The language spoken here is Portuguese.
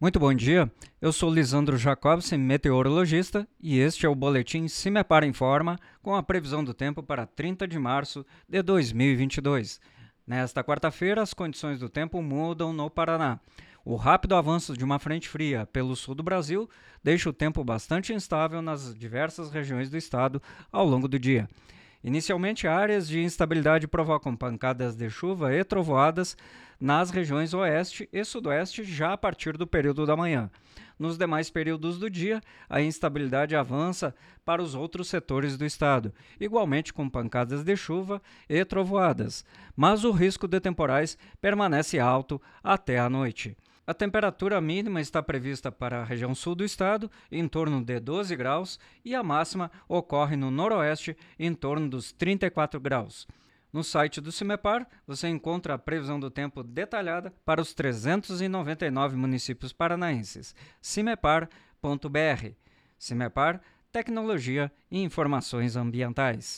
Muito bom dia, eu sou Lisandro Jacobsen, meteorologista, e este é o Boletim Cimepar Informa com a previsão do tempo para 30 de março de 2022. Nesta quarta-feira, as condições do tempo mudam no Paraná. O rápido avanço de uma frente fria pelo sul do Brasil deixa o tempo bastante instável nas diversas regiões do estado ao longo do dia. Inicialmente, áreas de instabilidade provocam pancadas de chuva e trovoadas nas regiões oeste e sudoeste já a partir do período da manhã. Nos demais períodos do dia, a instabilidade avança para os outros setores do estado, igualmente com pancadas de chuva e trovoadas, mas o risco de temporais permanece alto até a noite. A temperatura mínima está prevista para a região sul do estado, em torno de 12 graus, e a máxima ocorre no noroeste, em torno dos 34 graus. No site do CIMEPAR, você encontra a previsão do tempo detalhada para os 399 municípios paranaenses. cimepar.br. CIMEPAR, Tecnologia e Informações Ambientais.